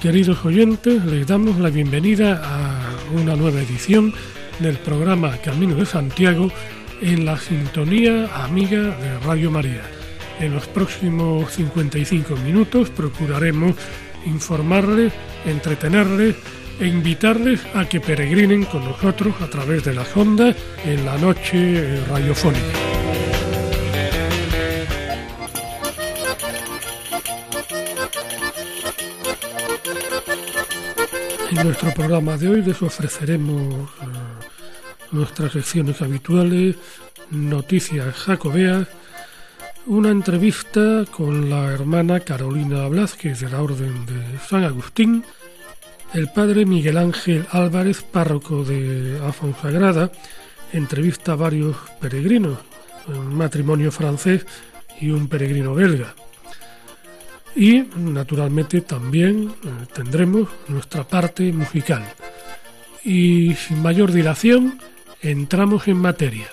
Queridos oyentes, les damos la bienvenida a una nueva edición del programa Camino de Santiago en la sintonía amiga de Radio María. En los próximos 55 minutos procuraremos informarles, entretenerles e invitarles a que peregrinen con nosotros a través de las ondas en la noche radiofónica. Nuestro programa de hoy les ofreceremos eh, nuestras secciones habituales, noticias jacobeas, una entrevista con la hermana Carolina Blázquez de la Orden de San Agustín, el padre Miguel Ángel Álvarez, párroco de Afonsagrada, entrevista a varios peregrinos, un matrimonio francés y un peregrino belga. Y naturalmente también eh, tendremos nuestra parte musical. Y sin mayor dilación, entramos en materia.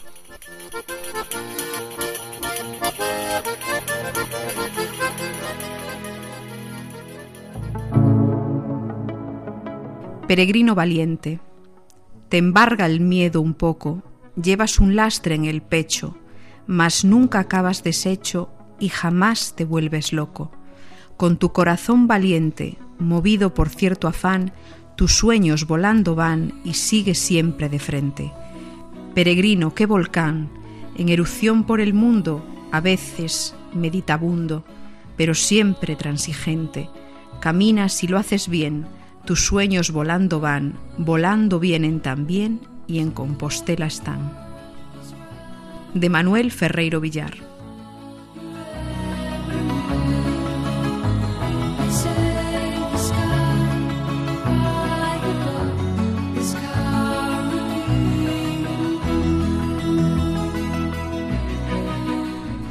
Peregrino valiente, te embarga el miedo un poco, llevas un lastre en el pecho, mas nunca acabas deshecho y jamás te vuelves loco. Con tu corazón valiente, movido por cierto afán, tus sueños volando van y sigues siempre de frente. Peregrino, qué volcán, en erupción por el mundo, a veces meditabundo, pero siempre transigente. Caminas y lo haces bien, tus sueños volando van, volando vienen también y en Compostela están. De Manuel Ferreiro Villar.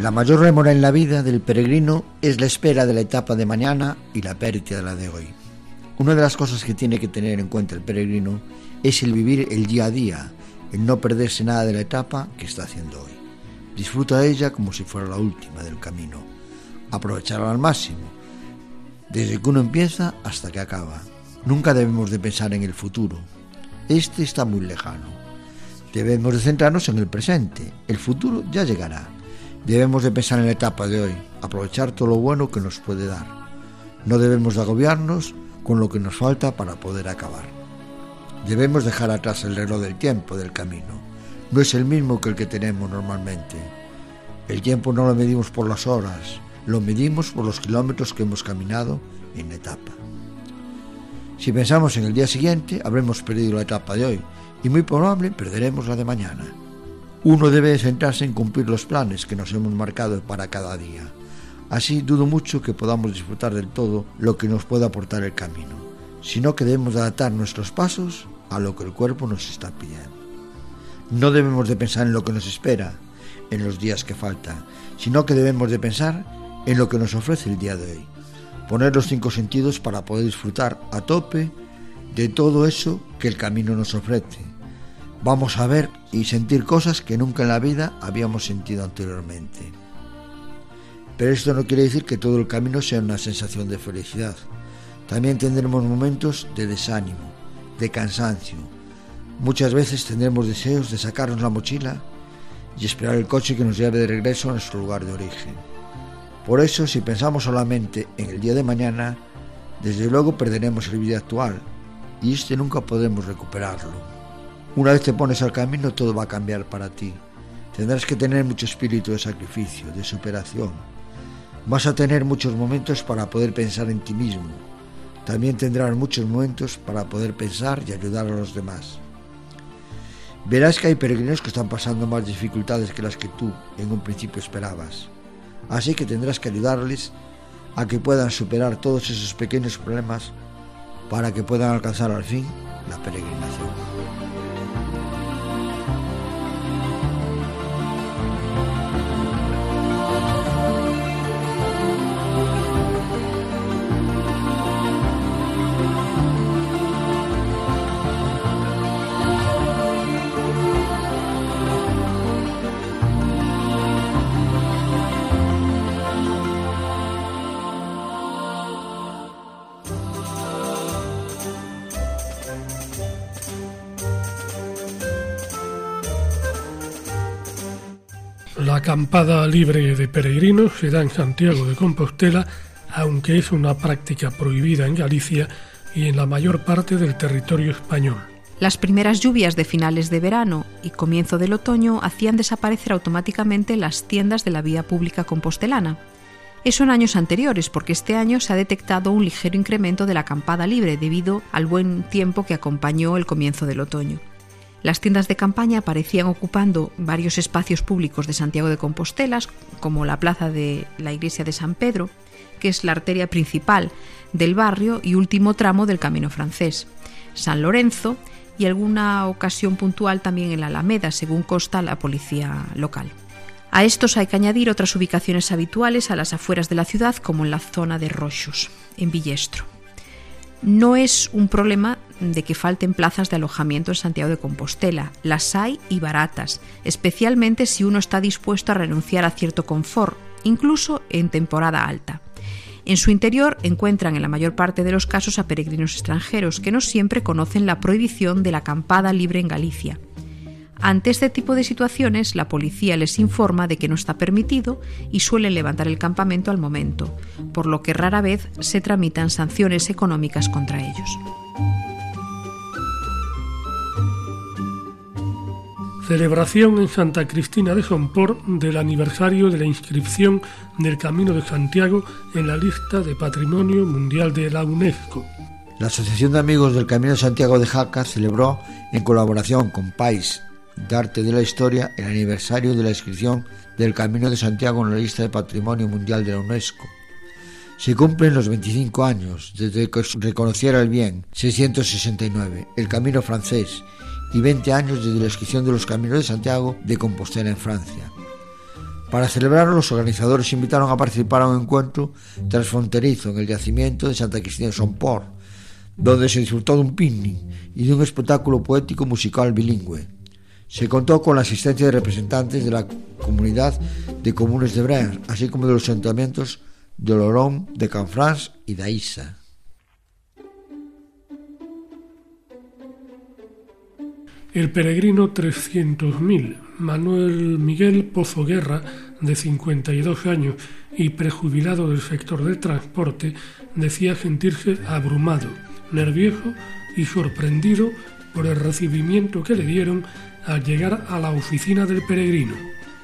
La mayor remora en la vida del peregrino es la espera de la etapa de mañana y la pérdida de la de hoy. Una de las cosas que tiene que tener en cuenta el peregrino es el vivir el día a día, el no perderse nada de la etapa que está haciendo hoy. Disfruta de ella como si fuera la última del camino. Aprovecharla al máximo, desde que uno empieza hasta que acaba. Nunca debemos de pensar en el futuro. Este está muy lejano. Debemos de centrarnos en el presente. El futuro ya llegará. Debemos de pensar en la etapa de hoy, aprovechar todo lo bueno que nos puede dar. No debemos de agobiarnos con lo que nos falta para poder acabar. Debemos dejar atrás el reloj del tiempo del camino. No es el mismo que el que tenemos normalmente. El tiempo no lo medimos por las horas, lo medimos por los kilómetros que hemos caminado en etapa. Si pensamos en el día siguiente, habremos perdido la etapa de hoy y muy probable perderemos la de mañana. Uno debe centrarse en cumplir los planes que nos hemos marcado para cada día. Así dudo mucho que podamos disfrutar del todo lo que nos puede aportar el camino, sino que debemos adaptar nuestros pasos a lo que el cuerpo nos está pidiendo. No debemos de pensar en lo que nos espera en los días que faltan, sino que debemos de pensar en lo que nos ofrece el día de hoy. Poner los cinco sentidos para poder disfrutar a tope de todo eso que el camino nos ofrece vamos a ver y sentir cosas que nunca en la vida habíamos sentido anteriormente. Pero esto no quiere decir que todo el camino sea una sensación de felicidad. También tendremos momentos de desánimo, de cansancio. Muchas veces tendremos deseos de sacarnos la mochila y esperar el coche que nos lleve de regreso a nuestro lugar de origen. Por eso, si pensamos solamente en el día de mañana, desde luego perderemos el vida actual y este nunca podemos recuperarlo. Una vez te pones al camino, todo va a cambiar para ti. Tendrás que tener mucho espíritu de sacrificio, de superación. Vas a tener muchos momentos para poder pensar en ti mismo. También tendrás muchos momentos para poder pensar y ayudar a los demás. Verás que hay peregrinos que están pasando más dificultades que las que tú en un principio esperabas. Así que tendrás que ayudarles a que puedan superar todos esos pequeños problemas para que puedan alcanzar al fin la peregrinación. Acampada libre de peregrinos se da en Santiago de Compostela, aunque es una práctica prohibida en Galicia y en la mayor parte del territorio español. Las primeras lluvias de finales de verano y comienzo del otoño hacían desaparecer automáticamente las tiendas de la vía pública compostelana. Eso en años anteriores, porque este año se ha detectado un ligero incremento de la acampada libre debido al buen tiempo que acompañó el comienzo del otoño. Las tiendas de campaña aparecían ocupando varios espacios públicos de Santiago de Compostela, como la plaza de la iglesia de San Pedro, que es la arteria principal del barrio y último tramo del Camino francés, San Lorenzo y alguna ocasión puntual también en la Alameda, según consta la policía local. A estos hay que añadir otras ubicaciones habituales a las afueras de la ciudad, como en la zona de Rochos, en Villestro. No es un problema de que falten plazas de alojamiento en Santiago de Compostela. Las hay y baratas, especialmente si uno está dispuesto a renunciar a cierto confort, incluso en temporada alta. En su interior encuentran en la mayor parte de los casos a peregrinos extranjeros que no siempre conocen la prohibición de la acampada libre en Galicia. Ante este tipo de situaciones, la policía les informa de que no está permitido y suelen levantar el campamento al momento, por lo que rara vez se tramitan sanciones económicas contra ellos. Celebración en Santa Cristina de Sompor del aniversario de la inscripción del Camino de Santiago en la lista de Patrimonio Mundial de la UNESCO. La Asociación de Amigos del Camino de Santiago de Jaca celebró, en colaboración con País de Arte de la Historia, el aniversario de la inscripción del Camino de Santiago en la lista de Patrimonio Mundial de la UNESCO. Se cumplen los 25 años desde que reconociera el bien, 669, el Camino francés, y 20 años desde la inscripción de los Caminos de Santiago de Compostela en Francia. Para celebrarlo, los organizadores invitaron a participar a un encuentro transfronterizo en el yacimiento de Santa Cristina de Somport, donde se disfrutó de un picnic y de un espectáculo poético musical bilingüe. Se contó con la asistencia de representantes de la comunidad de comunes de Bren, así como de los ayuntamientos de Lorón, de Canfrance y de Aïssa. El peregrino 300.000, Manuel Miguel Pozo Guerra, de 52 años y prejubilado del sector del transporte, decía sentirse abrumado, nervioso y sorprendido por el recibimiento que le dieron al llegar a la oficina del peregrino.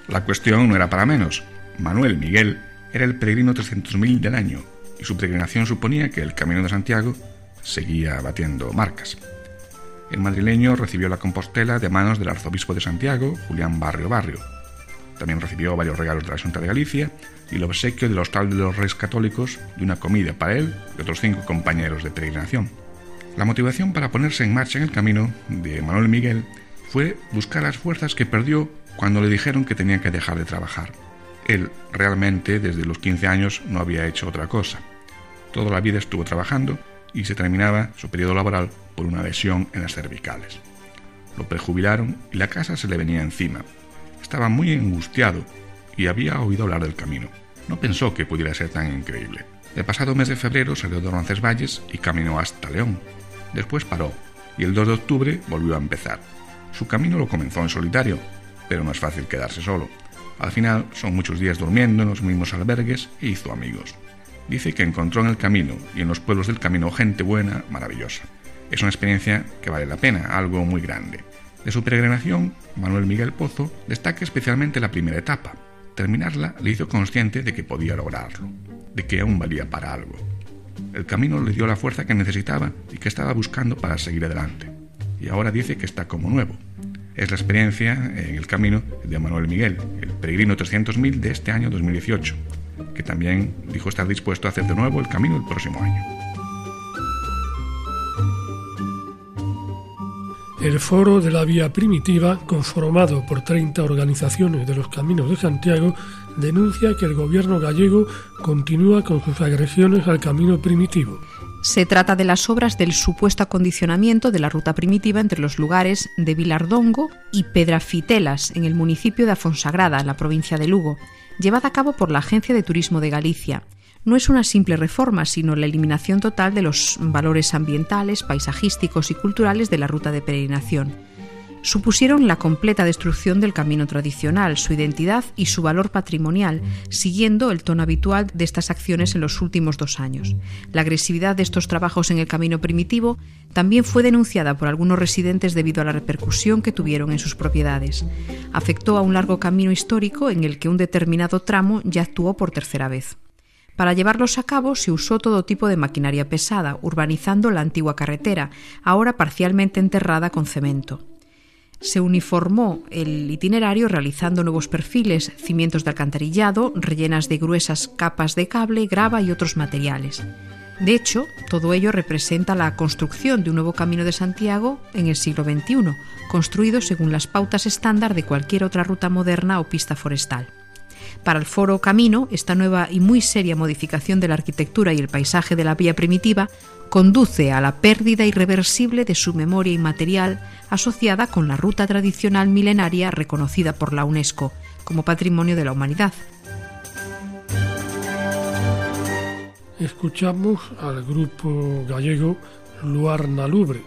La cuestión no era para menos. Manuel Miguel era el peregrino 300.000 del año y su peregrinación suponía que el Camino de Santiago seguía batiendo marcas. El madrileño recibió la Compostela de manos del arzobispo de Santiago, Julián Barrio Barrio. También recibió varios regalos de la Junta de Galicia y el obsequio del Hostal de los Reyes Católicos de una comida para él y otros cinco compañeros de peregrinación. La motivación para ponerse en marcha en el camino de Manuel Miguel fue buscar las fuerzas que perdió cuando le dijeron que tenía que dejar de trabajar. Él realmente desde los 15 años no había hecho otra cosa. Toda la vida estuvo trabajando y se terminaba su periodo laboral por una lesión en las cervicales. Lo prejubilaron y la casa se le venía encima. Estaba muy angustiado y había oído hablar del camino. No pensó que pudiera ser tan increíble. El pasado mes de febrero salió de Roncesvalles y caminó hasta León. Después paró y el 2 de octubre volvió a empezar. Su camino lo comenzó en solitario, pero no es fácil quedarse solo. Al final son muchos días durmiendo en los mismos albergues e hizo amigos. Dice que encontró en el camino y en los pueblos del camino gente buena, maravillosa. Es una experiencia que vale la pena, algo muy grande. De su peregrinación, Manuel Miguel Pozo destaca especialmente la primera etapa. Terminarla le hizo consciente de que podía lograrlo, de que aún valía para algo. El camino le dio la fuerza que necesitaba y que estaba buscando para seguir adelante. Y ahora dice que está como nuevo. Es la experiencia en el camino de Manuel Miguel, el peregrino 300.000 de este año 2018, que también dijo estar dispuesto a hacer de nuevo el camino el próximo año. El Foro de la Vía Primitiva, conformado por 30 organizaciones de los Caminos de Santiago, denuncia que el gobierno gallego continúa con sus agresiones al camino primitivo. Se trata de las obras del supuesto acondicionamiento de la ruta primitiva entre los lugares de Vilardongo y Pedrafitelas, en el municipio de Afonsagrada, la provincia de Lugo, llevada a cabo por la Agencia de Turismo de Galicia no es una simple reforma, sino la eliminación total de los valores ambientales, paisajísticos y culturales de la ruta de peregrinación. Supusieron la completa destrucción del camino tradicional, su identidad y su valor patrimonial, siguiendo el tono habitual de estas acciones en los últimos dos años. La agresividad de estos trabajos en el camino primitivo también fue denunciada por algunos residentes debido a la repercusión que tuvieron en sus propiedades. Afectó a un largo camino histórico en el que un determinado tramo ya actuó por tercera vez. Para llevarlos a cabo se usó todo tipo de maquinaria pesada, urbanizando la antigua carretera, ahora parcialmente enterrada con cemento. Se uniformó el itinerario realizando nuevos perfiles, cimientos de alcantarillado, rellenas de gruesas capas de cable, grava y otros materiales. De hecho, todo ello representa la construcción de un nuevo camino de Santiago en el siglo XXI, construido según las pautas estándar de cualquier otra ruta moderna o pista forestal. Para el Foro Camino, esta nueva y muy seria modificación de la arquitectura y el paisaje de la vía primitiva conduce a la pérdida irreversible de su memoria inmaterial asociada con la ruta tradicional milenaria reconocida por la UNESCO como Patrimonio de la Humanidad. Escuchamos al grupo gallego Luarna Lubre,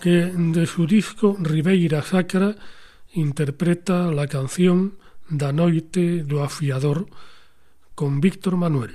que de su disco Ribeira Sacra interpreta la canción da noite do afiador con Víctor Manuel.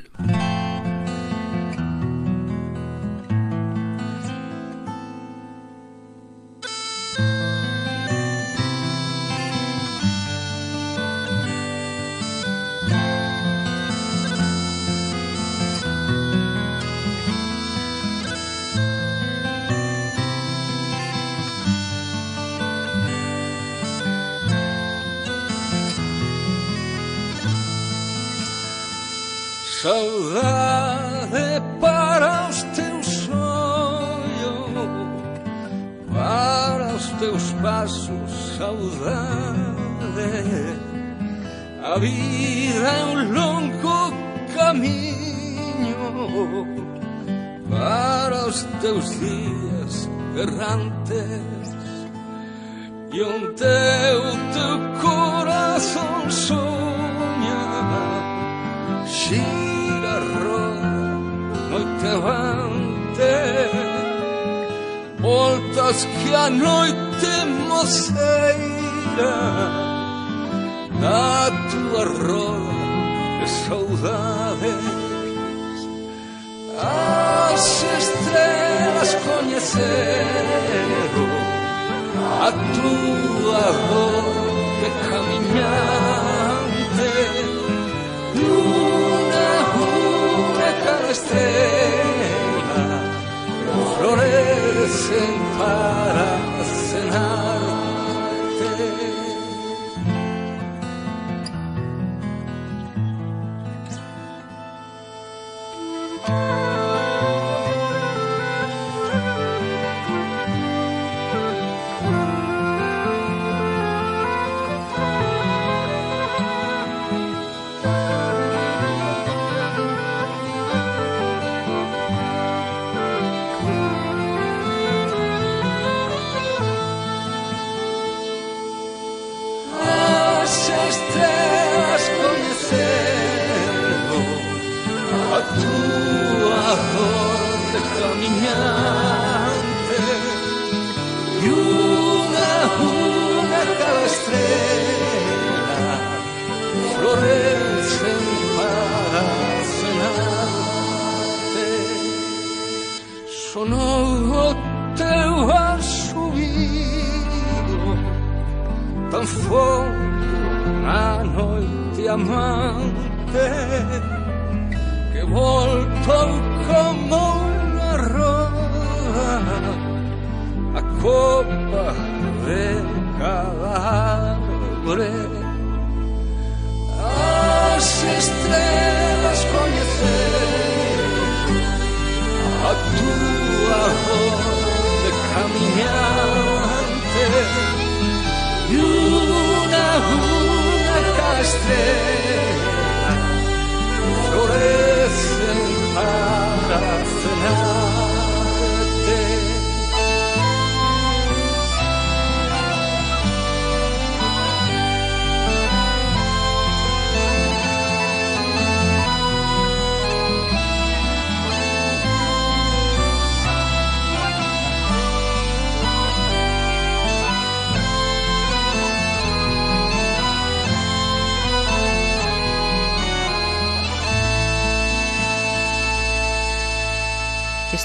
dice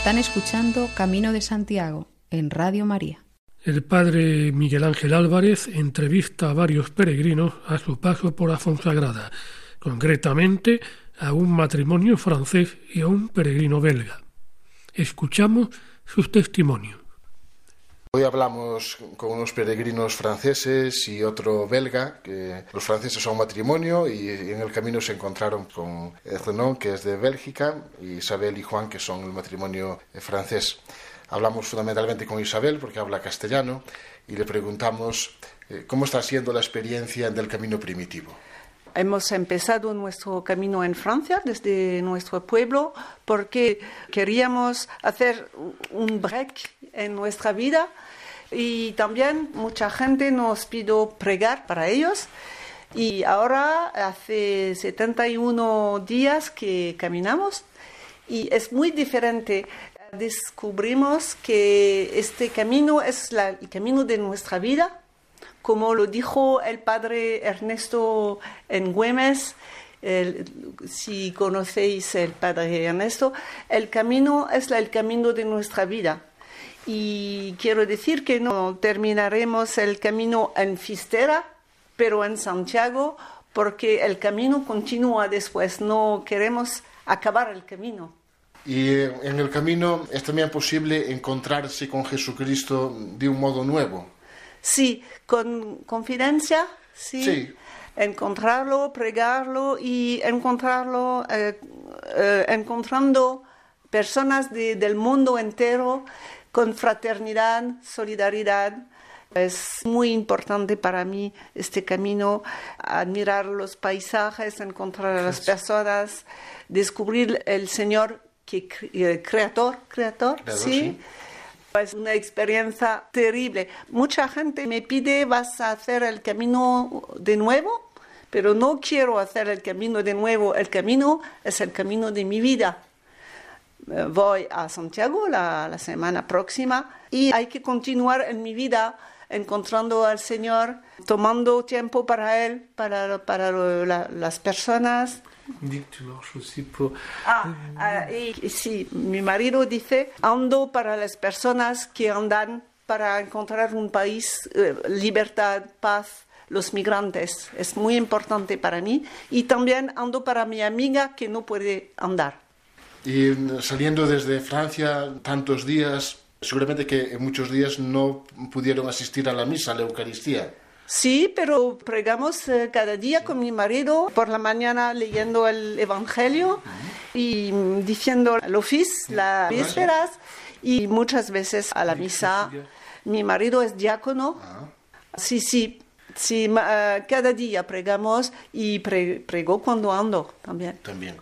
Están escuchando Camino de Santiago en Radio María. El padre Miguel Ángel Álvarez entrevista a varios peregrinos a su paso por la Fonsagrada, concretamente a un matrimonio francés y a un peregrino belga. Escuchamos sus testimonios. Hoy hablamos con unos peregrinos franceses y otro belga, que los franceses son matrimonio y en el camino se encontraron con Renan, que es de Bélgica, y Isabel y Juan, que son el matrimonio francés. Hablamos fundamentalmente con Isabel porque habla castellano y le preguntamos eh, cómo está siendo la experiencia del camino primitivo. Hemos empezado nuestro camino en Francia desde nuestro pueblo porque queríamos hacer un break en nuestra vida y también mucha gente nos pidió pregar para ellos. Y ahora hace 71 días que caminamos y es muy diferente. Descubrimos que este camino es el camino de nuestra vida, como lo dijo el padre Ernesto en Güemes. si conocéis el padre Ernesto, el camino es el camino de nuestra vida y quiero decir que no terminaremos el camino en Fistera, pero en Santiago, porque el camino continúa después, no queremos acabar el camino. Y eh, en el camino es también posible encontrarse con Jesucristo de un modo nuevo. Sí, con confidencia, sí. Encontrarlo, pregarlo y encontrarlo, eh, eh, encontrando personas del mundo entero con fraternidad, solidaridad. Es muy importante para mí este camino, admirar los paisajes, encontrar a las personas, descubrir el Señor que eh, creador, creador, ¿sí? Es una experiencia terrible. Mucha gente me pide, ¿vas a hacer el camino de nuevo? Pero no quiero hacer el camino de nuevo. El camino es el camino de mi vida voy a Santiago la, semana próxima y hay que continuar en mi vida encontrando al Señor, tomando tiempo para Él, para, para las personas. Ah, ah, y, sí, mi marido dice, ando para las personas que andan para encontrar un país, eh, libertad, paz, los migrantes. Es muy importante para mí. Y también ando para mi amiga que no puede andar. Y saliendo desde Francia tantos días, seguramente que en muchos días no pudieron asistir a la misa, a la Eucaristía. Sí, pero pregamos eh, cada día con mi marido, por la mañana leyendo el Evangelio y diciendo el oficio, las vísperas y muchas veces a la misa. Mi marido es diácono. Ah. Sí, sí, sí, eh, cada día pregamos y prego cuando ando también. También.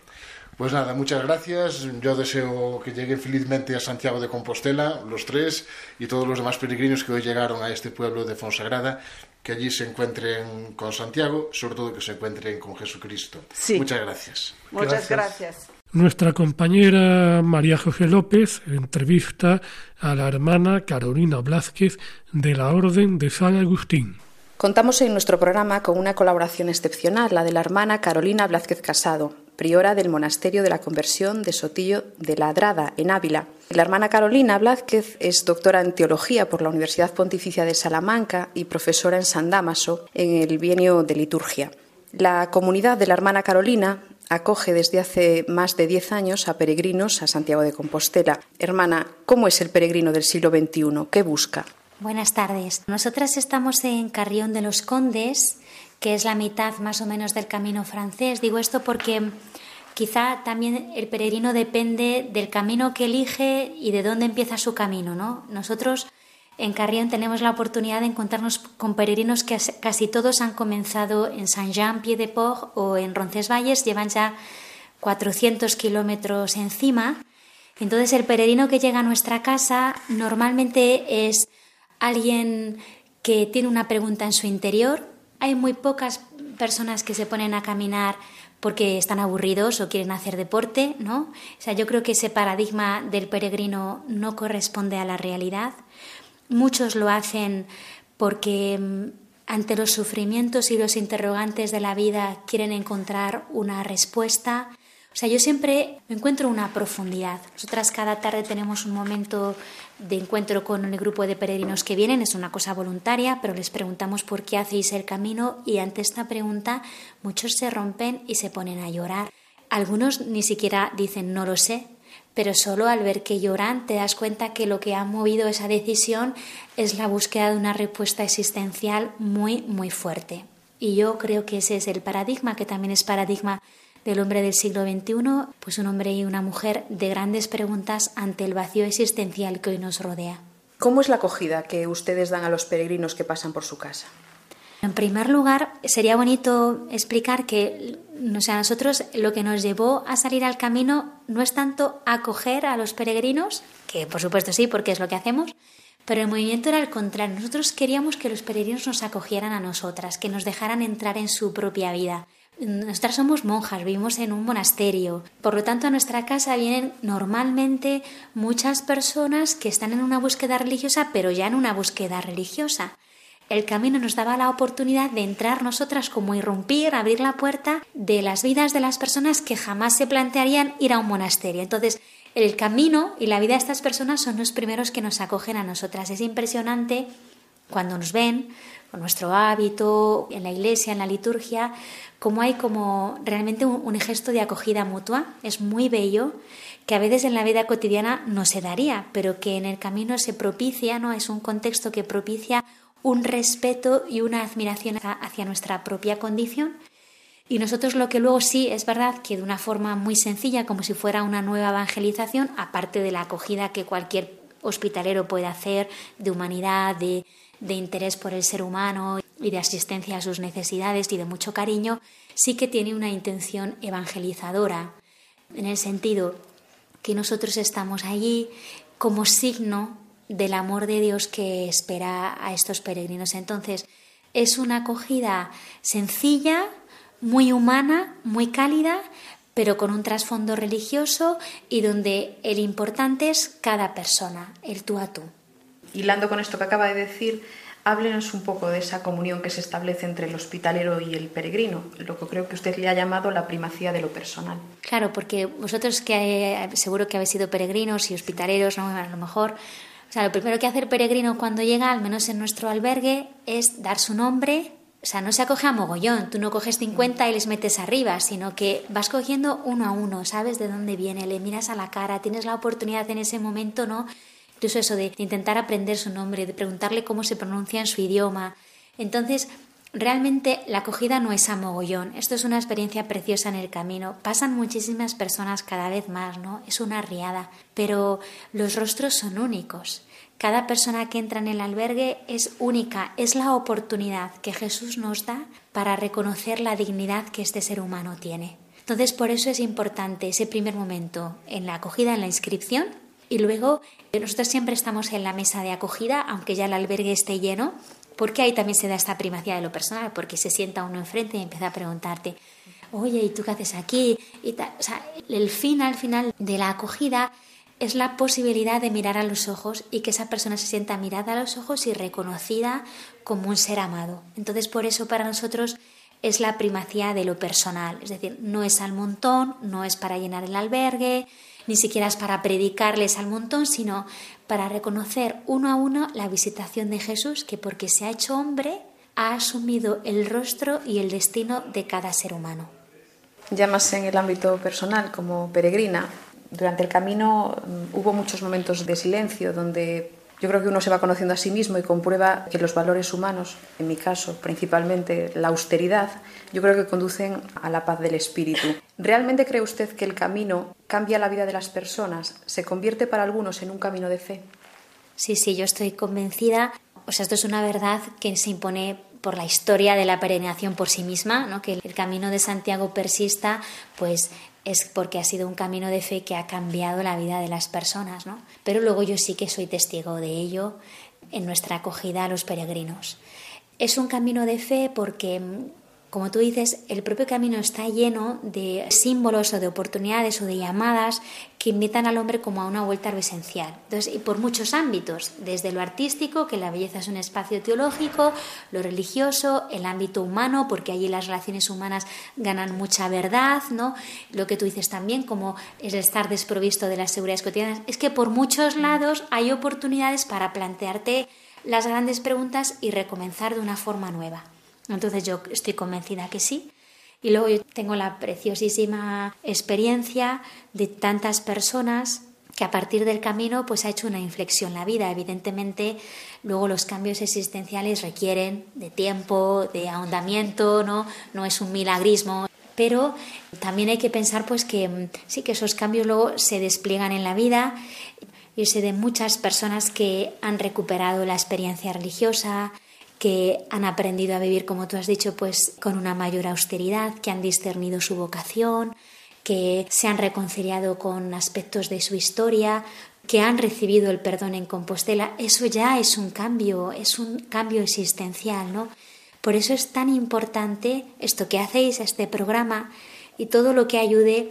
Pues nada, muchas gracias. Yo deseo que lleguen felizmente a Santiago de Compostela, los tres, y todos los demás peregrinos que hoy llegaron a este pueblo de Fonsagrada, que allí se encuentren con Santiago, sobre todo que se encuentren con Jesucristo. Sí. Muchas gracias. Muchas gracias. Nuestra compañera María José López entrevista a la hermana Carolina Blázquez de la Orden de San Agustín. Contamos en nuestro programa con una colaboración excepcional, la de la hermana Carolina Blázquez Casado, priora del Monasterio de la Conversión de Sotillo de la Adrada, en Ávila. La hermana Carolina Blázquez es doctora en Teología por la Universidad Pontificia de Salamanca y profesora en San Dámaso en el bienio de liturgia. La comunidad de la hermana Carolina acoge desde hace más de diez años a peregrinos a Santiago de Compostela. Hermana, ¿cómo es el peregrino del siglo XXI? ¿Qué busca? Buenas tardes. Nosotras estamos en Carrión de los Condes, que es la mitad más o menos del camino francés. Digo esto porque quizá también el peregrino depende del camino que elige y de dónde empieza su camino, ¿no? Nosotros en Carrión tenemos la oportunidad de encontrarnos con peregrinos que casi todos han comenzado en Saint-Jean-Pied-de-Port o en Roncesvalles, llevan ya 400 kilómetros encima. Entonces el peregrino que llega a nuestra casa normalmente es alguien que tiene una pregunta en su interior, hay muy pocas personas que se ponen a caminar porque están aburridos o quieren hacer deporte, ¿no? O sea, yo creo que ese paradigma del peregrino no corresponde a la realidad. Muchos lo hacen porque mm, ante los sufrimientos y los interrogantes de la vida quieren encontrar una respuesta, O sea, yo siempre encuentro una profundidad. Nosotras cada tarde tenemos un momento de encuentro con el grupo de peregrinos que vienen, es una cosa voluntaria, pero les preguntamos por qué hacéis el camino y ante esta pregunta muchos se rompen y se ponen a llorar. Algunos ni siquiera dicen no lo sé, pero solo al ver que lloran te das cuenta que lo que ha movido esa decisión es la búsqueda de una respuesta existencial muy, muy fuerte. Y yo creo que ese es el paradigma, que también es paradigma del hombre del siglo XXI, pues un hombre y una mujer de grandes preguntas ante el vacío existencial que hoy nos rodea. ¿Cómo es la acogida que ustedes dan a los peregrinos que pasan por su casa? En primer lugar, sería bonito explicar que o sea, nosotros lo que nos llevó a salir al camino no es tanto acoger a los peregrinos, que por supuesto sí, porque es lo que hacemos, pero el movimiento era al contrario. Nosotros queríamos que los peregrinos nos acogieran a nosotras, que nos dejaran entrar en su propia vida. Nosotras somos monjas, vivimos en un monasterio. Por lo tanto, a nuestra casa vienen normalmente muchas personas que están en una búsqueda religiosa, pero ya en una búsqueda religiosa. El camino nos daba la oportunidad de entrar nosotras como irrumpir, abrir la puerta de las vidas de las personas que jamás se plantearían ir a un monasterio. Entonces, el camino y la vida de estas personas son los primeros que nos acogen a nosotras. Es impresionante cuando nos ven con nuestro hábito, en la iglesia, en la liturgia, como hay como realmente un, gesto de acogida mutua. Es muy bello, que a veces en la vida cotidiana no se daría, pero que en el camino se propicia, ¿no? Es un contexto que propicia un respeto y una admiración hacia nuestra propia condición. Y nosotros lo que luego sí es verdad que de una forma muy sencilla, como si fuera una nueva evangelización, aparte de la acogida que cualquier hospitalero puede hacer, de humanidad, de, de interés por el ser humano y de asistencia a sus necesidades y de mucho cariño, sí que tiene una intención evangelizadora, en el sentido que nosotros estamos allí como signo del amor de Dios que espera a estos peregrinos. Entonces, es una acogida sencilla, muy humana, muy cálida, pero con un trasfondo religioso y donde el importante es cada persona, el tú a tú hilando con esto que acaba de decir, háblenos un poco de esa comunión que se establece entre el hospitalero y el peregrino, lo que creo que usted le ha llamado la primacía de lo personal. Claro, porque vosotros que seguro que habéis sido peregrinos y hospitaleros, ¿no? a lo mejor, o sea, lo primero que hace el peregrino cuando llega, al menos en nuestro albergue, es dar su nombre. O sea, no se acoge a mogollón, tú no coges 50 y les metes arriba, sino que vas cogiendo uno a uno, sabes de dónde viene, le miras a la cara, tienes la oportunidad en ese momento, ¿no? Incluso eso de intentar aprender su nombre, de preguntarle cómo se pronuncia en su idioma. Entonces, realmente la acogida no es a mogollón. Esto es una experiencia preciosa en el camino. Pasan muchísimas personas cada vez más, ¿no? Es una riada. Pero los rostros son únicos. Cada persona que entra en el albergue es única, es la oportunidad que Jesús nos da para reconocer la dignidad que este ser humano tiene. Entonces, por eso es importante ese primer momento en la acogida, en la inscripción, y luego nosotros siempre estamos en la mesa de acogida, aunque ya el albergue esté lleno, porque ahí también se da esta primacía de lo personal, porque se sienta uno enfrente y empieza a preguntarte, oye, ¿y tú qué haces aquí? El fin al final de la acogida es la posibilidad de mirar a los ojos y que esa persona se sienta mirada a los ojos y reconocida como un ser amado. Entonces, por eso para nosotros es la primacía de lo personal, es decir, no es al montón, no es para llenar el albergue, ni siquiera es para predicarles al montón, sino para reconocer uno a uno la visitación de Jesús, que porque se ha hecho hombre, ha asumido el rostro y el destino de cada ser humano. Ya más en el ámbito personal, como peregrina, durante el camino mm, hubo muchos momentos de silencio donde yo creo que uno se va conociendo a sí mismo y comprueba que los valores humanos, en mi caso principalmente la austeridad, yo creo que conducen a la paz del espíritu. ¿Realmente cree usted que el camino cambia la vida de las personas? ¿Se convierte para algunos en un camino de fe? Sí, sí, yo estoy convencida. O sea, esto es una verdad que se impone por la historia de la peregrinación por sí misma, ¿no? que el camino de Santiago persista, pues es porque ha sido un camino de fe que ha cambiado la vida de las personas, ¿no? Pero luego yo sí que soy testigo de ello en nuestra acogida a los peregrinos. Es un camino de fe porque como tú dices, el propio camino está lleno de símbolos o de oportunidades o de llamadas que invitan al hombre como a una vuelta a lo esencial. Entonces, y por muchos ámbitos, desde lo artístico, que la belleza es un espacio teológico, lo religioso, el ámbito humano, porque allí las relaciones humanas ganan mucha verdad, ¿no? Lo que tú dices también, como es estar desprovisto de las seguridades cotidianas, es que por muchos lados hay oportunidades para plantearte las grandes preguntas y recomenzar de una forma nueva. Entonces yo estoy convencida que sí. Y luego yo tengo la preciosísima experiencia de tantas personas que a partir del camino pues ha hecho una inflexión la vida. Evidentemente, luego los cambios existenciales requieren de tiempo, de ahondamiento, ¿no? No es un milagrismo, pero también hay que pensar pues que mm, sí que esos cambios luego se despliegan en la vida. y sé de muchas personas que han recuperado la experiencia religiosa, que han aprendido a vivir, como tú has dicho, pues con una mayor austeridad, que han discernido su vocación, que se han reconciliado con aspectos de su historia, que han recibido el perdón en Compostela, eso ya es un cambio, es un cambio existencial, ¿no? Por eso es tan importante esto que hacéis, este programa y todo lo que ayude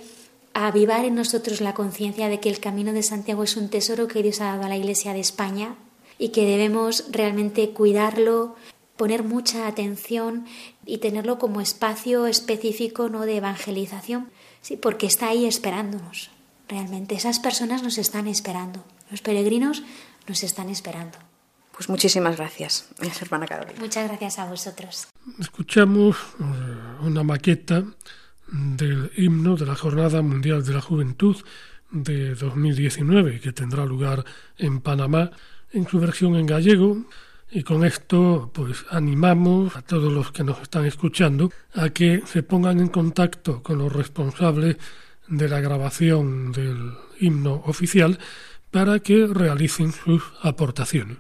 a avivar en nosotros la conciencia de que el camino de Santiago es un tesoro que Dios ha dado a la Iglesia de España y que debemos realmente cuidarlo, poner mucha atención y tenerlo como espacio específico no de evangelización, sí, porque está ahí esperándonos. Realmente esas personas nos están esperando. Los peregrinos nos están esperando. Pues muchísimas gracias, hermana Carolina. Muchas gracias a vosotros. Escuchamos eh, una maqueta del himno de la Jornada Mundial de la Juventud de 2019 que tendrá lugar en Panamá en su versión en gallego y con esto pues animamos a todos los que nos están escuchando a que se pongan en contacto con los responsables de la grabación del himno oficial para que realicen sus aportaciones.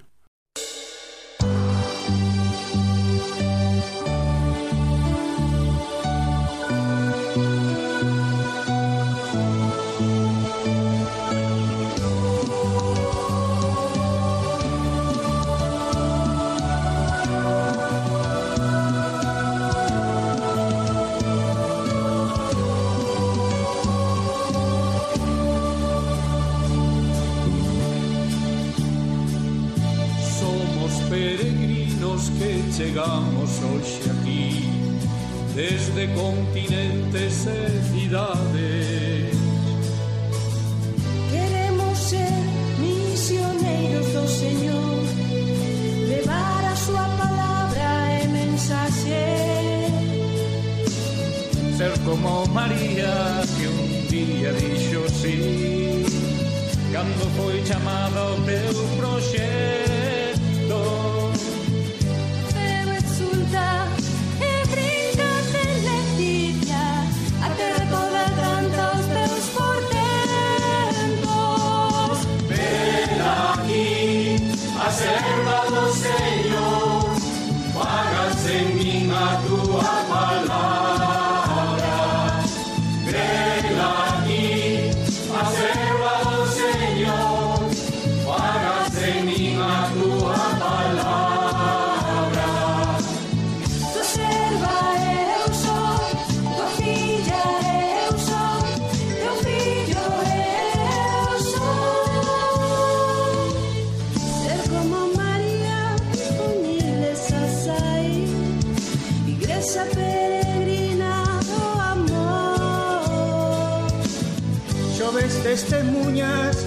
Testemunhas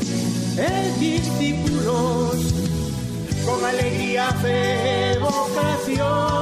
e discípulos con alegría, fe vocación.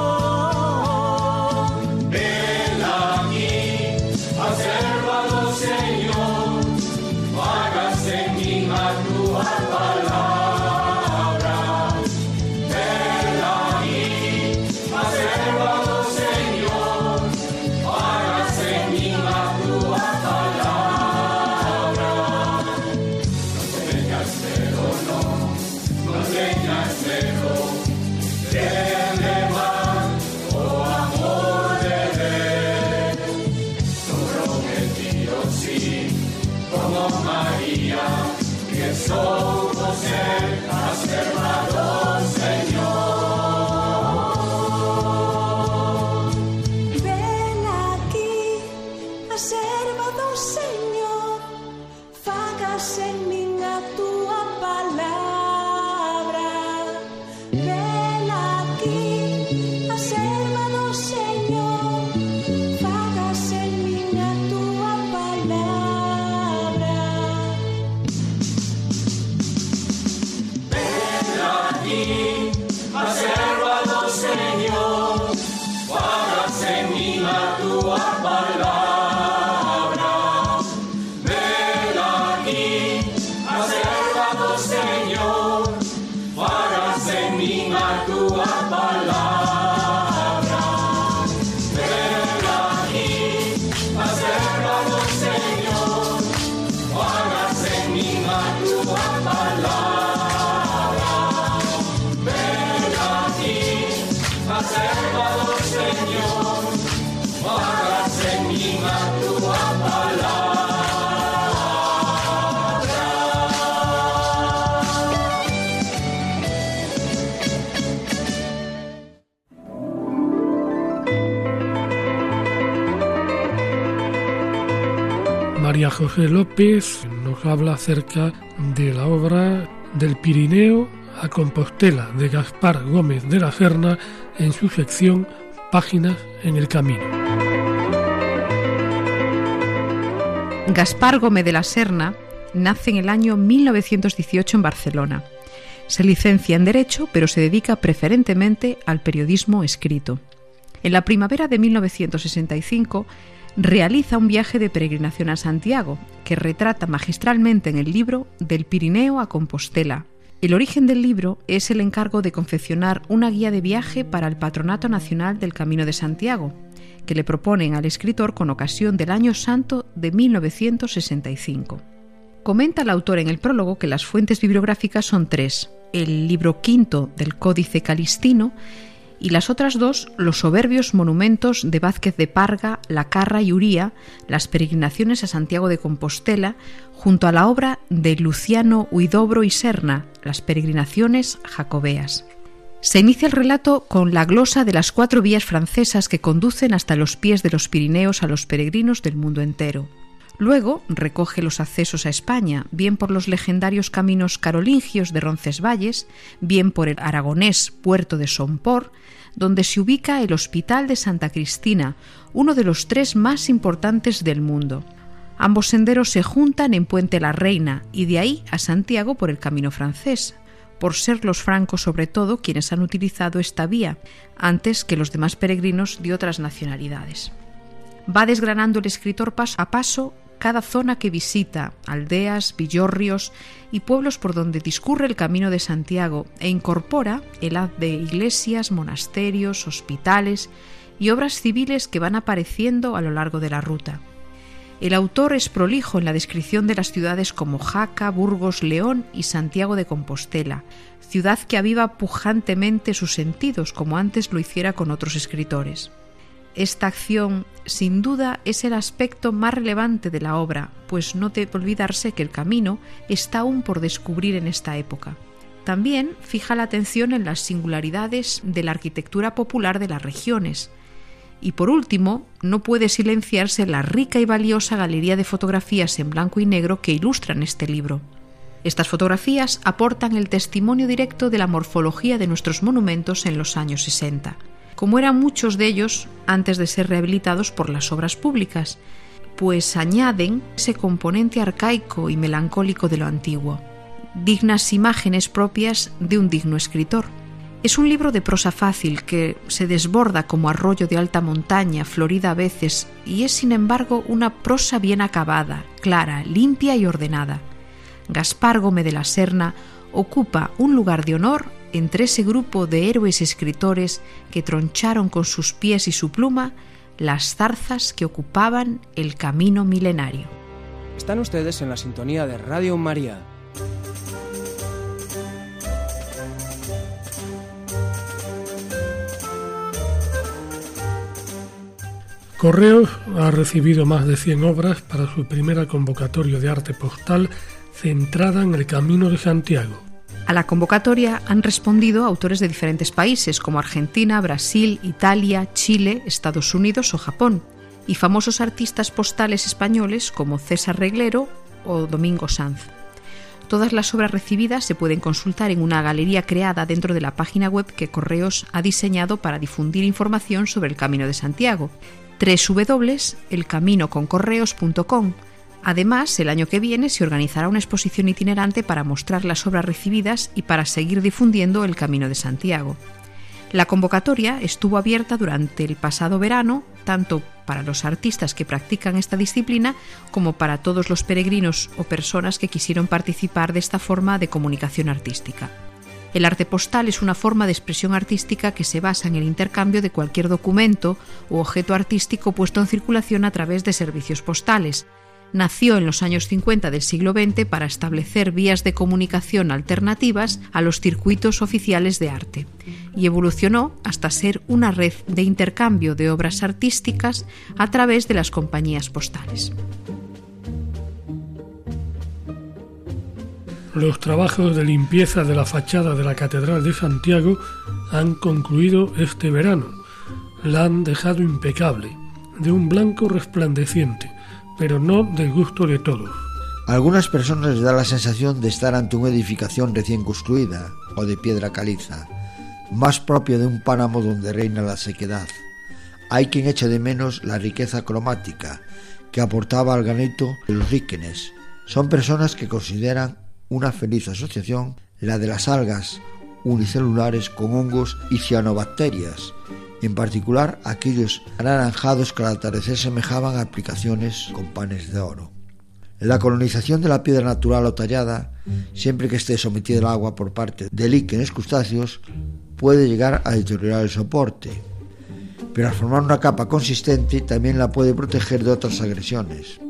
José López nos habla acerca de la obra del Pirineo a Compostela de Gaspar Gómez de la Serna en su sección Páginas en el Camino. Gaspar Gómez de la Serna nace en el año 1918 en Barcelona. Se licencia en Derecho, pero se dedica preferentemente al periodismo escrito. En la primavera de 1965 realiza un viaje de peregrinación a Santiago, que retrata magistralmente en el libro Del Pirineo a Compostela. El origen del libro es el encargo de confeccionar una guía de viaje para el Patronato Nacional del Camino de Santiago, que le proponen al escritor con ocasión del Año Santo de 1965. Comenta el autor en el prólogo que las fuentes bibliográficas son tres, el libro quinto del Códice Calistino y las otras dos los soberbios monumentos de Vázquez de Parga, La Carra y Uría, las peregrinaciones a Santiago de Compostela, junto a la obra de Luciano Huidobro y Serna, las peregrinaciones jacobeas. Se inicia el relato con la glosa de las cuatro vías francesas que conducen hasta los pies de los Pirineos a los peregrinos del mundo entero. Luego recoge los accesos a España, bien por los legendarios caminos carolingios de Roncesvalles, bien por el aragonés puerto de Somport, donde se ubica el Hospital de Santa Cristina, uno de los tres más importantes del mundo. Ambos senderos se juntan en Puente la Reina y de ahí a Santiago por el camino francés, por ser los francos sobre todo quienes han utilizado esta vía, antes que los demás peregrinos de otras nacionalidades. Va desgranando el escritor paso a paso cada zona que visita, aldeas, villorrios y pueblos por donde discurre el camino de Santiago e incorpora el haz de iglesias, monasterios, hospitales y obras civiles que van apareciendo a lo largo de la ruta. El autor es prolijo en la descripción de las ciudades como Jaca, Burgos, León y Santiago de Compostela, ciudad que aviva pujantemente sus sentidos como antes lo hiciera con otros escritores. Esta acción, sin duda, es el aspecto más relevante de la obra, pues no debe olvidarse que el camino está aún por descubrir en esta época. También fija la atención en las singularidades de la arquitectura popular de las regiones. Y por último, no puede silenciarse la rica y valiosa galería de fotografías en blanco y negro que ilustran este libro. Estas fotografías aportan el testimonio directo de la morfología de nuestros monumentos en los años 60 como eran muchos de ellos antes de ser rehabilitados por las obras públicas, pues añaden ese componente arcaico y melancólico de lo antiguo, dignas imágenes propias de un digno escritor. Es un libro de prosa fácil que se desborda como arroyo de alta montaña, florida a veces, y es sin embargo una prosa bien acabada, clara, limpia y ordenada. Gaspar Gómez de la Serna ocupa un lugar de honor entre ese grupo de héroes escritores que troncharon con sus pies y su pluma las zarzas que ocupaban el camino milenario. Están ustedes en la sintonía de Radio María. Correos ha recibido más de 100 obras para su primera convocatoria de arte postal centrada en el Camino de Santiago. A la convocatoria han respondido autores de diferentes países como Argentina, Brasil, Italia, Chile, Estados Unidos o Japón. y famosos artistas postales españoles como César Reglero o Domingo Sanz. Todas las obras recibidas se pueden consultar en una galería creada dentro de la página web que Correos ha diseñado para difundir información sobre el Camino de Santiago, www.elcaminoconcorreos.com. Además, el año que viene se organizará una exposición itinerante para mostrar las obras recibidas y para seguir difundiendo el Camino de Santiago. La convocatoria estuvo abierta durante el pasado verano, tanto para los artistas que practican esta disciplina como para todos los peregrinos o personas que quisieron participar de esta forma de comunicación artística. El arte postal es una forma de expresión artística que se basa en el intercambio de cualquier documento u objeto artístico puesto en circulación a través de servicios postales, nació en los años 50 del siglo XX para establecer vías de comunicación alternativas a los circuitos oficiales de arte y evolucionó hasta ser una red de intercambio de obras artísticas a través de las compañías postales. Los trabajos de limpieza de la fachada de la Catedral de Santiago han concluido este verano. La han dejado impecable, de un blanco resplandeciente, pero no del gusto de todos. A algunas personas les da la sensación de estar ante una edificación recién construida o de piedra caliza, más propio de un páramo donde reina la sequedad. Hay quien echa de menos la riqueza cromática que aportaba al granito de los líquenes. Son personas que consideran una feliz asociación la de las algas unicelulares con hongos y cianobacterias, en particular aquellos anaranjados que al atardecer semejaban a aplicaciones con panes de oro. La colonización de la piedra natural o tallada, siempre que esté sometida al agua por parte de líquenes crustáceos, puede llegar a deteriorar el soporte, pero al formar una capa consistente también la puede proteger de otras agresiones.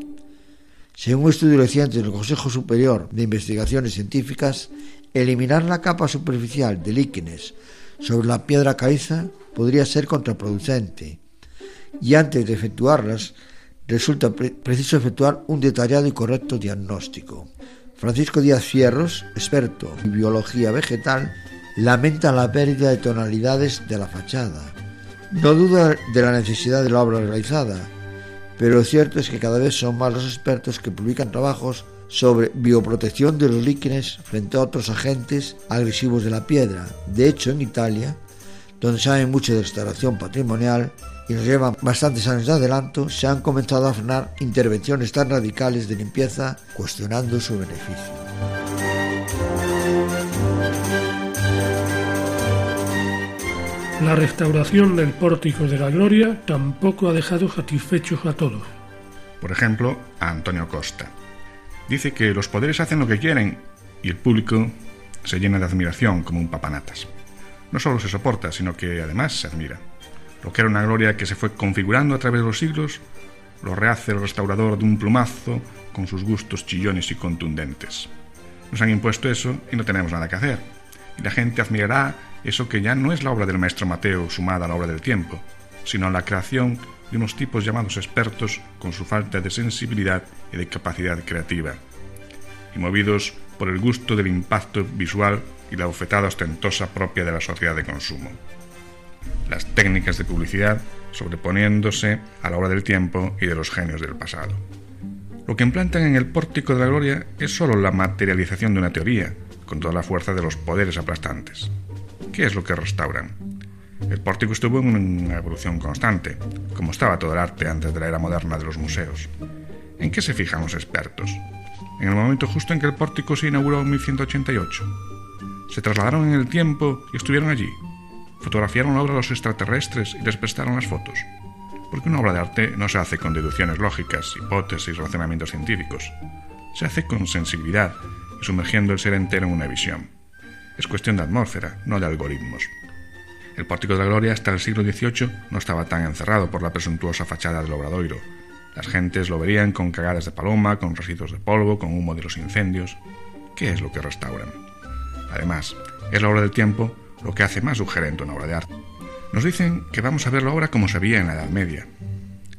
Según un estudio reciente del Consejo Superior de Investigaciones Científicas, eliminar la capa superficial de líquenes sobre la piedra caliza podría ser contraproducente y antes de efectuarlas resulta preciso efectuar un detallado y correcto diagnóstico. Francisco Díaz Fierros, experto en biología vegetal, lamenta la pérdida de tonalidades de la fachada. No duda de la necesidad de la obra realizada, pero lo cierto es que cada vez son más los expertos que publican trabajos sobre bioprotección de los líquenes frente a otros agentes agresivos de la piedra. De hecho, en Italia, donde saben mucho de restauración patrimonial y nos llevan bastantes años de adelanto, se han comenzado a frenar intervenciones tan radicales de limpieza cuestionando su beneficio. La restauración del pórtico de la Gloria tampoco ha dejado satisfechos a todos. Por ejemplo, a Antonio Costa dice que los poderes hacen lo que quieren y el público se llena de admiración como un papanatas. No solo se soporta, sino que además se admira. Lo que era una gloria que se fue configurando a través de los siglos, lo rehace el restaurador de un plumazo con sus gustos chillones y contundentes. Nos han impuesto eso y no tenemos nada que hacer. Y la gente admirará eso que ya no es la obra del maestro Mateo sumada a la obra del tiempo, sino la creación de unos tipos llamados expertos con su falta de sensibilidad y de capacidad creativa, y movidos por el gusto del impacto visual y la bofetada ostentosa propia de la sociedad de consumo. Las técnicas de publicidad sobreponiéndose a la obra del tiempo y de los genios del pasado. Lo que implantan en el pórtico de la gloria es sólo la materialización de una teoría, con toda la fuerza de los poderes aplastantes. ¿Qué es lo que restauran? El pórtico estuvo en una evolución constante, como estaba todo el arte antes de la era moderna de los museos. ¿En qué se fijan los expertos? En el momento justo en que el pórtico se inauguró en 1188. Se trasladaron en el tiempo y estuvieron allí. Fotografiaron la obra de los extraterrestres y les prestaron las fotos. Porque una obra de arte no se hace con deducciones lógicas, hipótesis, razonamientos científicos. Se hace con sensibilidad y sumergiendo el ser entero en una visión. Es cuestión de atmósfera, no de algoritmos. El pórtico de la gloria hasta el siglo XVIII no estaba tan encerrado por la presuntuosa fachada del obradoiro. Las gentes lo verían con cagadas de paloma, con residuos de polvo, con humo de los incendios. ¿Qué es lo que restauran? Además, es la obra del tiempo lo que hace más sugerente una obra de arte. Nos dicen que vamos a ver la obra como se veía en la Edad Media.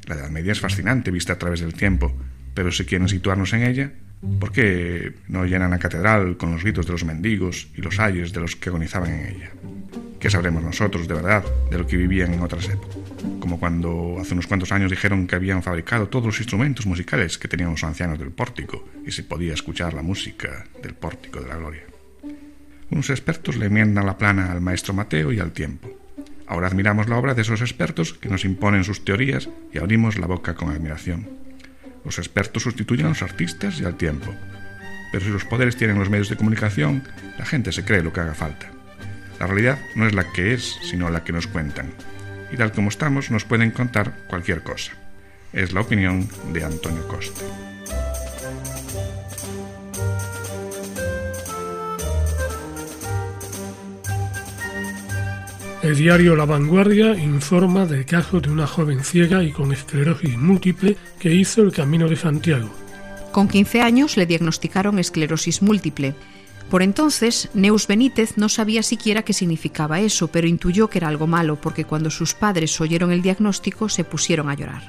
La Edad Media es fascinante vista a través del tiempo, pero si quieren situarnos en ella, ¿por qué no llenan la catedral con los gritos de los mendigos y los ayes de los que agonizaban en ella? ¿Qué sabremos nosotros de verdad de lo que vivían en otras épocas? como cuando hace unos cuantos años dijeron que habían fabricado todos los instrumentos musicales que tenían los ancianos del pórtico y se podía escuchar la música del pórtico de la gloria. Unos expertos le enmiendan la plana al maestro Mateo y al tiempo. Ahora admiramos la obra de esos expertos que nos imponen sus teorías y abrimos la boca con admiración. Los expertos sustituyen a los artistas y al tiempo. Pero si los poderes tienen los medios de comunicación, la gente se cree lo que haga falta. La realidad no es la que es, sino la que nos cuentan. Y tal como estamos, nos pueden contar cualquier cosa. Es la opinión de Antonio Costa. El diario La Vanguardia informa del caso de una joven ciega y con esclerosis múltiple que hizo el Camino de Santiago. Con 15 años le diagnosticaron esclerosis múltiple. Por entonces, Neus Benítez no sabía siquiera qué significaba eso, pero intuyó que era algo malo porque cuando sus padres oyeron el diagnóstico se pusieron a llorar.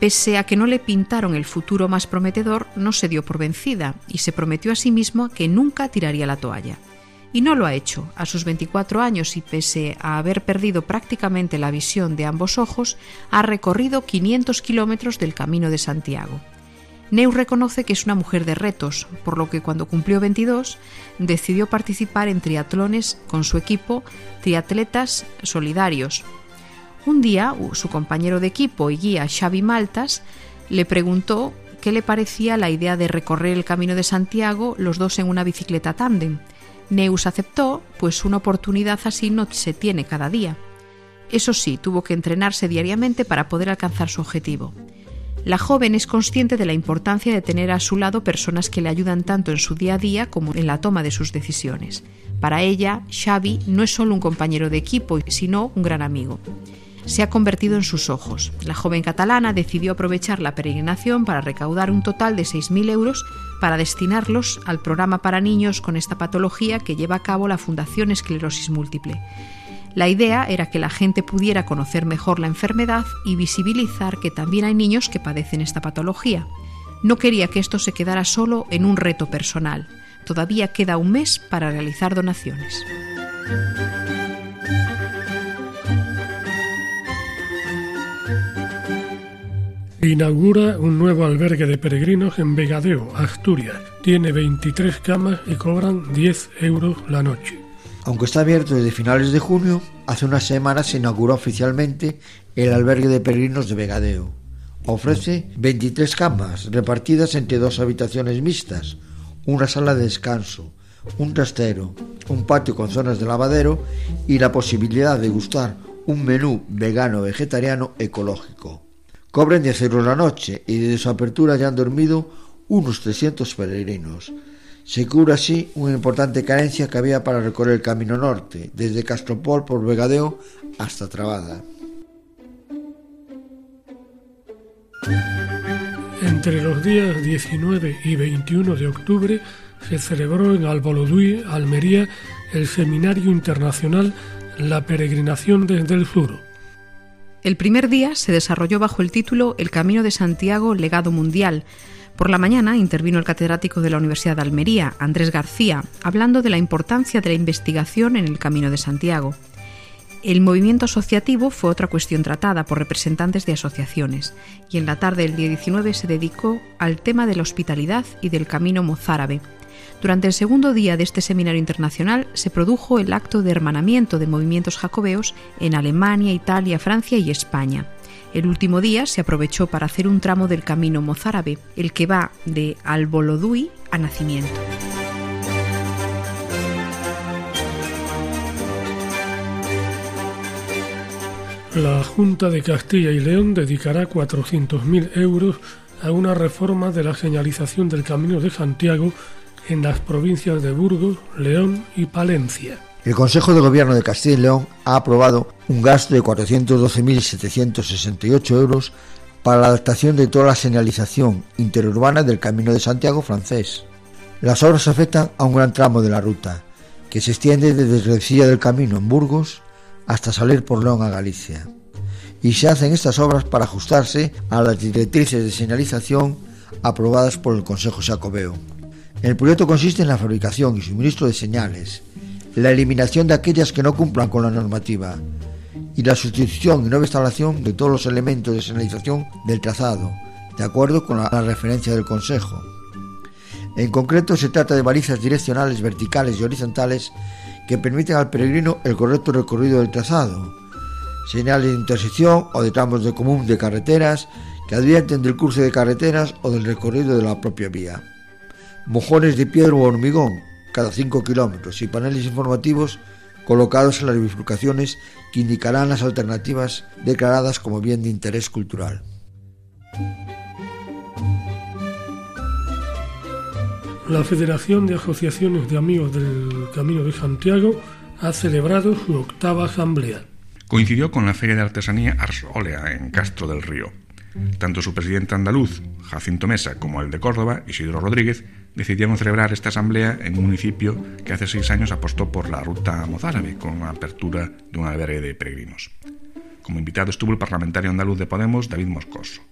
Pese a que no le pintaron el futuro más prometedor, no se dio por vencida y se prometió a sí misma que nunca tiraría la toalla. Y no lo ha hecho. A sus 24 años y pese a haber perdido prácticamente la visión de ambos ojos, ha recorrido 500 kilómetros del Camino de Santiago. Neus reconoce que es una mujer de retos, por lo que cuando cumplió 22 decidió participar en triatlones con su equipo Triatletas Solidarios. Un día, su compañero de equipo y guía Xavi Maltas le preguntó qué le parecía la idea de recorrer el Camino de Santiago los dos en una bicicleta tándem. Neus aceptó, pues una oportunidad así no se tiene cada día. Eso sí, tuvo que entrenarse diariamente para poder alcanzar su objetivo. La joven es consciente de la importancia de tener a su lado personas que le ayudan tanto en su día a día como en la toma de sus decisiones. Para ella, Xavi no es solo un compañero de equipo, sino un gran amigo se ha convertido en sus ojos. La joven catalana decidió aprovechar la peregrinación para recaudar un total de 6.000 euros para destinarlos al programa para niños con esta patología que lleva a cabo la Fundación Esclerosis Múltiple. La idea era que la gente pudiera conocer mejor la enfermedad y visibilizar que también hay niños que padecen esta patología. No quería que esto se quedara solo en un reto personal. Todavía queda un mes para realizar donaciones. Inaugura un nuevo albergue de peregrinos en Vegadeo, Asturias. Tiene 23 camas y cobran 10 euros la noche. Aunque está abierto desde finales de junio, hace unas semanas se inauguró oficialmente el albergue de peregrinos de Vegadeo. Ofrece 23 camas repartidas entre dos habitaciones mixtas, una sala de descanso, un trastero, un patio con zonas de lavadero y la posibilidad de gustar un menú vegano vegetariano ecológico. Cobran 10 euros la noche y desde su apertura ya han dormido unos 300 peregrinos. Se cura así una importante carencia que había para recorrer el camino norte, desde Castropol por Vegadeo hasta Trabada. Entre los días 19 y 21 de octubre se celebró en Alboloduy, Almería, el Seminario Internacional La Peregrinación desde el Sur, el primer día se desarrolló bajo el título El Camino de Santiago, legado mundial. Por la mañana intervino el catedrático de la Universidad de Almería, Andrés García, hablando de la importancia de la investigación en el Camino de Santiago. El movimiento asociativo fue otra cuestión tratada por representantes de asociaciones, y en la tarde del día 19 se dedicó al tema de la hospitalidad y del camino mozárabe. Durante el segundo día de este seminario internacional se produjo el acto de hermanamiento de movimientos jacobeos en Alemania, Italia, Francia y España. El último día se aprovechó para hacer un tramo del camino mozárabe, el que va de Albolodui a Nacimiento. La Junta de Castilla y León dedicará 400.000 euros a una reforma de la señalización del Camino de Santiago en las provincias de Burgos, León y Palencia. El Consejo de Gobierno de Castilla y León ha aprobado un gasto de 412.768 euros para la adaptación de toda la señalización interurbana del Camino de Santiago francés. Las obras afectan a un gran tramo de la ruta, que se extiende desde Recilla del Camino en Burgos hasta salir por León a Galicia. Y se hacen estas obras para ajustarse a las directrices de señalización aprobadas por el Consejo Jacobeo. El proyecto consiste en la fabricación y suministro de señales, la eliminación de aquellas que no cumplan con la normativa y la sustitución y nueva instalación de todos los elementos de señalización del trazado, de acuerdo con la, referencia del Consejo. En concreto, se trata de balizas direccionales verticales y horizontales que permiten al peregrino el correcto recorrido del trazado, señales de intersección o de tramos de común de carreteras que advierten del curso de carreteras o del recorrido de la propia vía, mojones de piedra o hormigón cada 5 kilómetros y paneles informativos colocados en las bifurcaciones que indicarán las alternativas declaradas como bien de interés cultural. La Federación de Asociaciones de Amigos del Camino de Santiago ha celebrado su octava asamblea. Coincidió con la Feria de Artesanía Ars Olea en Castro del Río. Tanto su presidente andaluz, Jacinto Mesa, como el de Córdoba, Isidro Rodríguez, decidieron celebrar esta asamblea en un municipio que hace seis años apostó por la ruta mozárabe con la apertura de un albergue de peregrinos. Como invitado estuvo el parlamentario andaluz de Podemos, David Moscoso.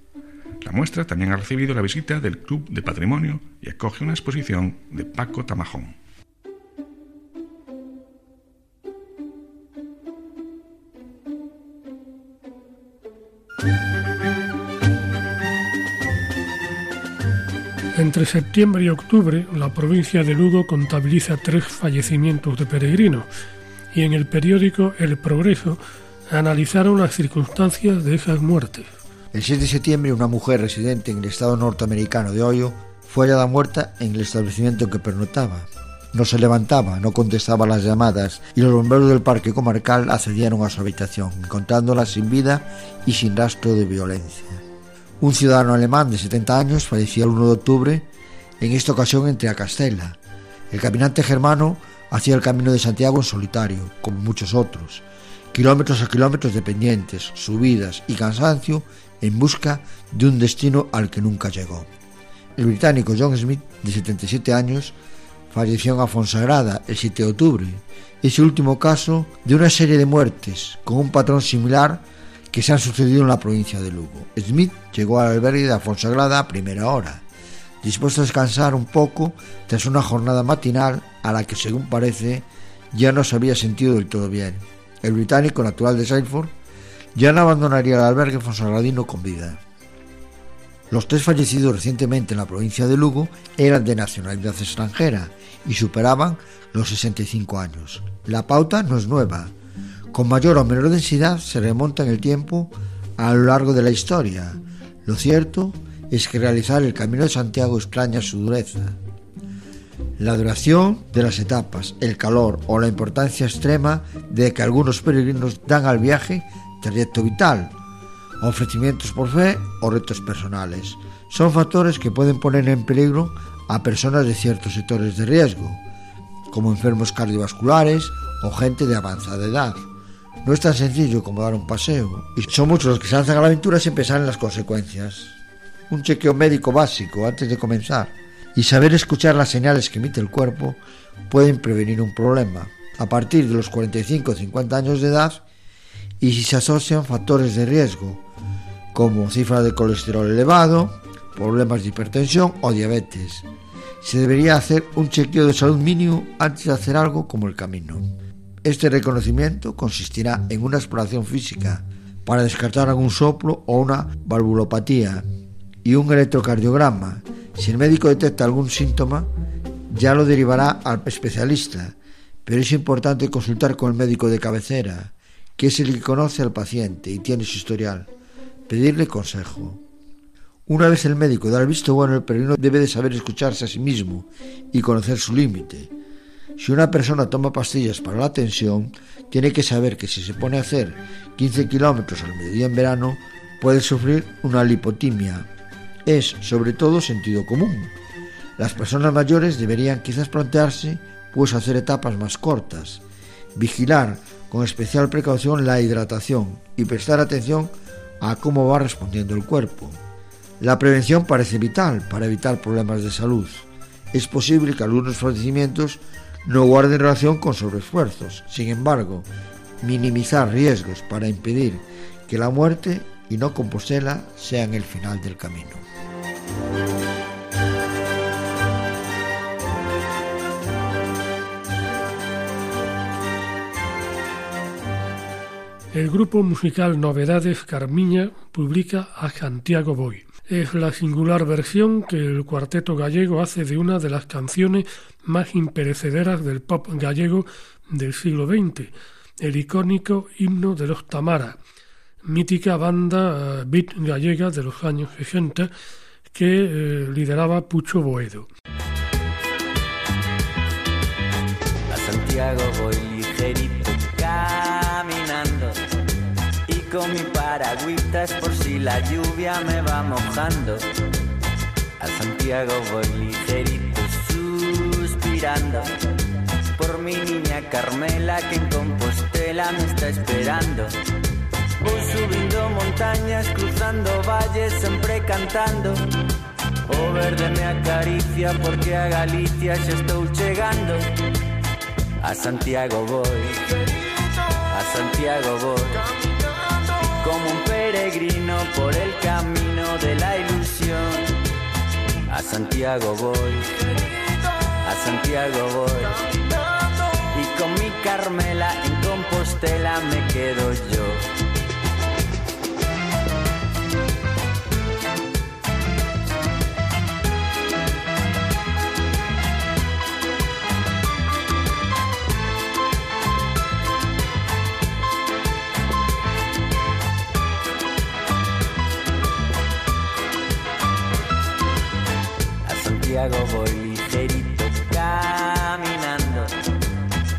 La muestra también ha recibido la visita del Club de Patrimonio y acoge una exposición de Paco Tamajón. Entre septiembre y octubre, la provincia de Lugo contabiliza tres fallecimientos de peregrinos y en el periódico El Progreso analizaron las circunstancias de esas muertes. El 6 de septiembre, una mujer residente en el estado norteamericano de Ohio fue hallada muerta en el establecimiento en que pernotaba. No se levantaba, no contestaba las llamadas y los bomberos del parque comarcal accedieron a su habitación, encontrándola sin vida y sin rastro de violencia. Un ciudadano alemán de 70 años falleció el 1 de octubre, en esta ocasión entre a Castella. El caminante germano hacía el camino de Santiago en solitario, como muchos otros, kilómetros a kilómetros de pendientes, subidas y cansancio en busca de un destino al que nunca llegó. El británico John Smith, de 77 años, falleció en Afonsagrada el 7 de octubre. Es el último caso de una serie de muertes con un patrón similar que se han sucedido en la provincia de Lugo. Smith llegó al albergue de Afonsagrada a primera hora, dispuesto a descansar un poco tras una jornada matinal a la que, según parece, ya no se había sentido del todo bien. El británico natural de Salford ya no abandonaría el albergue fonsagradino con vida. Los tres fallecidos recientemente en la provincia de Lugo eran de nacionalidad extranjera y superaban los 65 años. La pauta no es nueva. Con mayor o menor densidad se remonta en el tiempo a lo largo de la historia. Lo cierto es que realizar el Camino de Santiago extraña su dureza. La duración de las etapas, el calor o la importancia extrema de que algunos peregrinos dan al viaje trayecto vital, ofrecimientos por fe o retos personales. Son factores que pueden poner en peligro a personas de ciertos sectores de riesgo, como enfermos cardiovasculares o gente de avanzada edad. No es tan sencillo como dar un paseo, y son muchos los que se lanzan a la aventura sin pensar en las consecuencias. Un chequeo médico básico antes de comenzar y saber escuchar las señales que emite el cuerpo pueden prevenir un problema. A partir de los 45 o 50 años de edad, y si se asocian factores de riesgo, como cifra de colesterol elevado, problemas de hipertensión o diabetes. Se debería hacer un chequeo de salud mínimo antes de hacer algo como el camino. Este reconocimiento consistirá en una exploración física para descartar algún soplo o una valvulopatía y un electrocardiograma. Si el médico detecta algún síntoma, ya lo derivará al especialista, pero es importante consultar con el médico de cabecera que es el que conoce al paciente y tiene su historial, pedirle consejo. Una vez el médico da el visto bueno, el peregrino debe de saber escucharse a sí mismo y conocer su límite. Si una persona toma pastillas para la tensión, tiene que saber que si se pone a hacer 15 kilómetros al mediodía en verano, puede sufrir una lipotimia. Es, sobre todo, sentido común. Las personas mayores deberían quizás plantearse, pues, hacer etapas más cortas, vigilar con especial precaución la hidratación y prestar atención a cómo va respondiendo el cuerpo. La prevención parece vital para evitar problemas de salud. Es posible que algunos fallecimientos no guarden relación con sobreesfuerzos. Sin embargo, minimizar riesgos para impedir que la muerte y no Compostela sean el final del camino. el grupo musical Novedades Carmiña publica a Santiago Boy. Es la singular versión que el cuarteto gallego hace de una de las canciones más imperecederas del pop gallego del siglo XX, el icónico himno de los Tamara, mítica banda eh, beat gallega de los años 60 que eh, lideraba Pucho Boedo. A Santiago voy ligerito caminando y con mi paragüitas por si la lluvia me va mojando. A Santiago voy ligerito suspirando por mi niña Carmela que en Compostela me está esperando. Voy subindo montañas, cruzando valles, siempre cantando. O verde me acaricia porque a Galicia ya estoy llegando. A Santiago voy, a Santiago voy. Como un peregrino por el camino de la ilusión. A Santiago voy, a Santiago voy. Y con mi Carmela en Compostela me quedo yo. Santiago voy ligerito caminando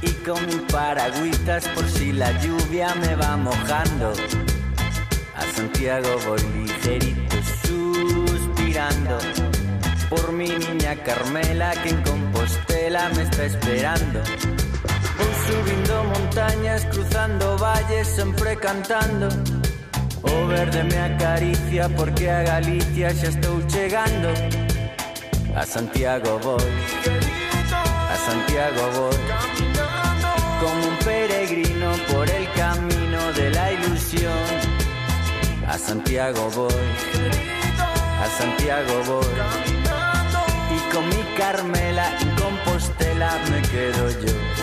y con mi paragüitas por si la lluvia me va mojando. A Santiago voy ligerito suspirando por mi niña Carmela que en Compostela me está esperando. Voy subiendo montañas, cruzando valles, siempre cantando. O verde me acaricia porque a Galicia ya estoy llegando. A Santiago voy, a Santiago voy, como un peregrino por el camino de la ilusión. A Santiago voy, a Santiago voy, y con mi Carmela en Compostela me quedo yo.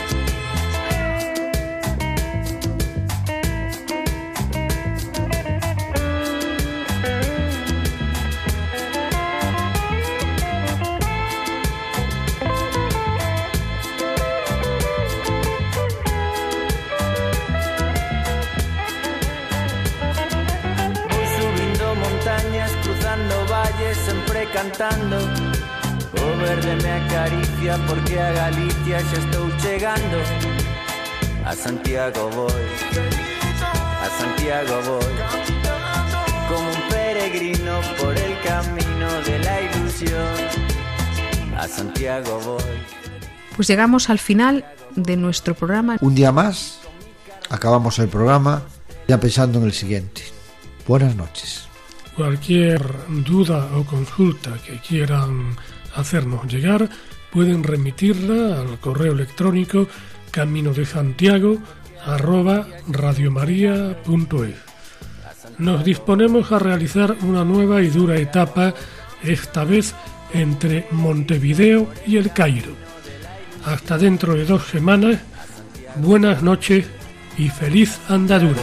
Cantando. O verde me acaricia porque a Galicia ya estoy llegando. A Santiago voy, a Santiago voy. Como un peregrino por el camino de la ilusión. A Santiago voy. Pues llegamos al final de nuestro programa. Un día más, acabamos el programa ya pensando en el siguiente. Buenas noches. Cualquier duda o consulta que quieran hacernos llegar, pueden remitirla al correo electrónico camino de Santiago radiomaria.es. Nos disponemos a realizar una nueva y dura etapa, esta vez entre Montevideo y el Cairo. Hasta dentro de dos semanas, buenas noches y feliz andadura.